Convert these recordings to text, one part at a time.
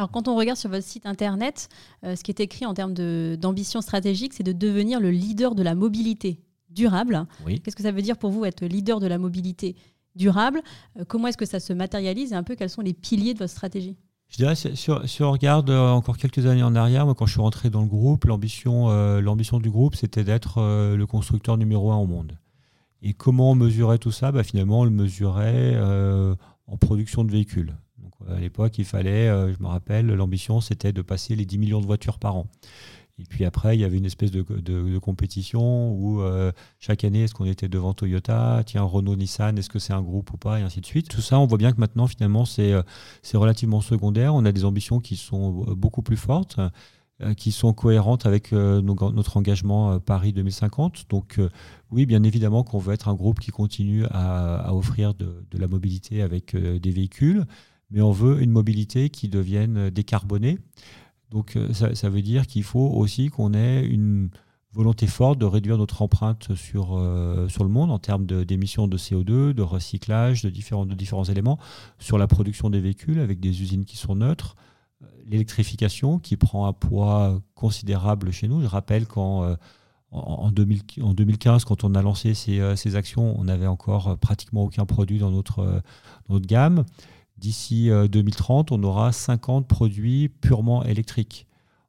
Alors, quand on regarde sur votre site internet, euh, ce qui est écrit en termes d'ambition stratégique, c'est de devenir le leader de la mobilité durable. Qu'est-ce que ça veut dire pour vous être leader de la mobilité durable? Euh, Comment est-ce que ça se matérialise et un peu quels sont les piliers de votre stratégie? Je dirais, si, on regarde euh, encore quelques années en arrière, moi, quand je suis rentré dans le groupe, l'ambition, l'ambition du groupe, c'était d'être le constructeur numéro un au monde. Et comment on mesurait tout ça? Bah, Finalement, on le mesurait en production de véhicules. À l'époque, il fallait, euh, je me rappelle, l'ambition c'était de passer les 10 millions de voitures par an. Et puis après, il y avait une espèce de, compétition où euh, chaque année, est-ce qu'on était devant Toyota? Tiens, Renault, Nissan, est-ce que c'est un groupe ou pas? Et ainsi de suite. Tout ça, on voit bien que maintenant, finalement, c'est euh, relativement secondaire. On a des ambitions qui sont beaucoup plus fortes, qui sont cohérentes avec notre engagement Paris 2050. Donc, oui, bien évidemment qu'on veut être un groupe qui continue à, offrir de, la mobilité avec des véhicules mais on veut une mobilité qui devienne décarbonée. Donc euh, ça, veut dire qu'il faut aussi qu'on ait une volonté forte de réduire notre empreinte sur, euh, sur le monde en termes d'émissions de, CO2, de recyclage, de différents, de différents éléments, sur la production des véhicules avec des usines qui sont neutres, l'électrification qui prend un poids considérable chez nous. Je rappelle qu'en euh, en, 2015, quand on a lancé ces, ces, actions, on n'avait encore pratiquement aucun produit dans notre, dans notre gamme. D'ici 2030, euh, on aura 50 produits purement électriques.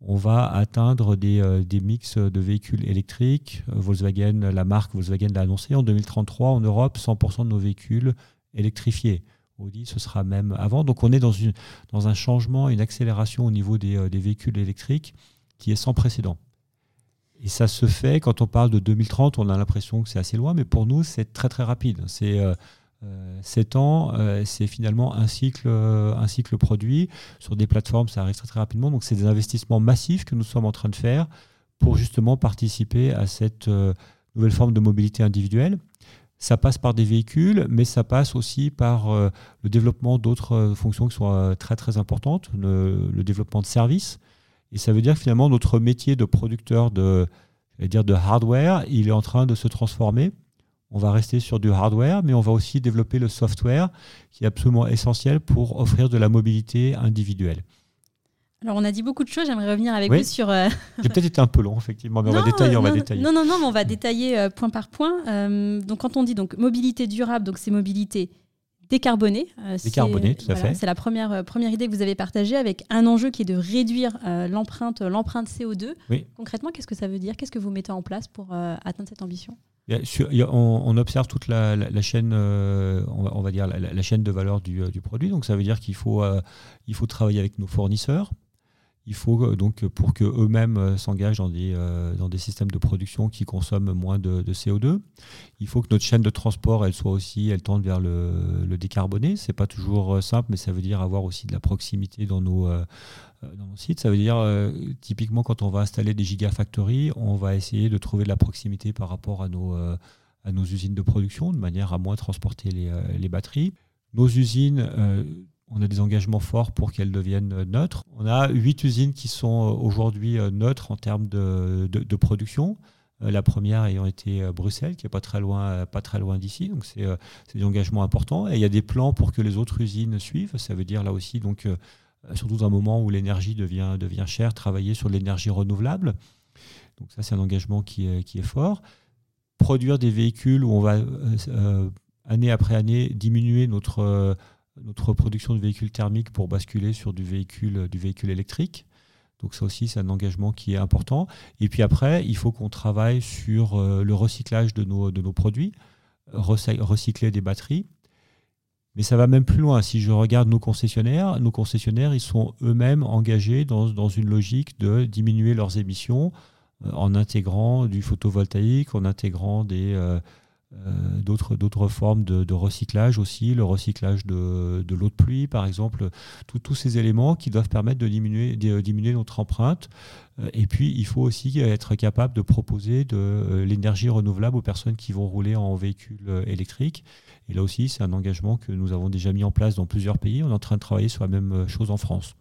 On va atteindre des, euh, mix de véhicules électriques. Volkswagen, la marque Volkswagen l'a annoncé. En 2033, en Europe, 100% de nos véhicules électrifiés. Audi, ce sera même avant. Donc on est dans, une, dans un changement, une accélération au niveau des, euh, des, véhicules électriques qui est sans précédent. Et ça se fait, quand on parle de 2030, on a l'impression que c'est assez loin, mais pour nous, c'est très très rapide. C'est 7 euh, ans, euh, c'est finalement un cycle, euh, un cycle produit. Sur des plateformes, ça arrive très, très rapidement. Donc, c'est des investissements massifs que nous sommes en train de faire pour justement participer à cette nouvelle forme de mobilité individuelle. Ça passe par des véhicules, mais ça passe aussi par le développement d'autres fonctions qui sont très très importantes, le, développement de services. Et ça veut dire que finalement notre métier de producteur de, dire de hardware, il est en train de se transformer on va rester sur du hardware, mais on va aussi développer le software qui est absolument essentiel pour offrir de la mobilité individuelle. Alors, on a dit beaucoup de choses. J'aimerais revenir avec vous sur. Euh, J'ai peut-être été un peu long, effectivement, mais on va détailler. on va détailler. Non, non, non, mais on va détailler euh, point par point. Euh, donc, quand on dit donc mobilité durable, donc c'est mobilité tout à fait. C'est la première, première idée que vous avez partagée avec un enjeu qui est de réduire l'empreinte, l'empreinte CO2. Concrètement, qu'est-ce que ça veut dire? Qu'est-ce que vous mettez en place pour atteindre cette ambition? On, observe toute la, chaîne, euh, on, va, dire la, chaîne de valeur du, euh, produit. Donc ça veut dire qu'il faut, euh, il faut travailler avec nos fournisseurs. Il faut donc pour que eux-mêmes s'engagent dans des, dans des systèmes de production qui consomment moins de, CO2. Il faut que notre chaîne de transport, elle soit aussi, elle tende vers le, le décarboné. C'est pas toujours simple, mais ça veut dire avoir aussi de la proximité dans nos euh, dans nos sites. Ça veut dire, euh, typiquement, quand on va installer des gigafactories, on va essayer de trouver de la proximité par rapport à nos, euh, à nos usines de production, de manière à moins transporter les, les batteries. Nos usines, on a des engagements forts pour qu'elles deviennent neutres. On a huit usines qui sont aujourd'hui neutres en termes de, production. La première ayant été Bruxelles, qui est pas très loin, loin d'ici. Donc c'est des engagements importants. Et il y a des plans pour que les autres usines suivent. Ça veut dire là aussi donc euh, surtout dans un moment où l'énergie devient, devient chère, travailler sur l'énergie renouvelable. Donc ça, c'est un engagement qui est, qui est, fort. Produire des véhicules où on va, euh, euh, année après année, diminuer notre, notre production de véhicules thermiques pour basculer sur du véhicule, du véhicule électrique. Donc ça aussi, c'est un engagement qui est important. Et puis après, il faut qu'on travaille sur le recyclage de nos, de nos produits, recycler des batteries. Mais ça va même plus loin. Si je regarde nos concessionnaires, nos concessionnaires, ils sont eux-mêmes engagés dans, dans, une logique de diminuer leurs émissions euh, en intégrant du photovoltaïque, en intégrant des, euh, d'autres, d'autres formes de, recyclage aussi, le recyclage de, l'eau de pluie par exemple, tous ces éléments qui doivent permettre de diminuer, de diminuer notre empreinte. Et puis il faut aussi être capable de proposer de l'énergie renouvelable aux personnes qui vont rouler en véhicule électrique. Et là aussi, c'est un engagement que nous avons déjà mis en place dans plusieurs pays. On est en train de travailler sur la même chose en France.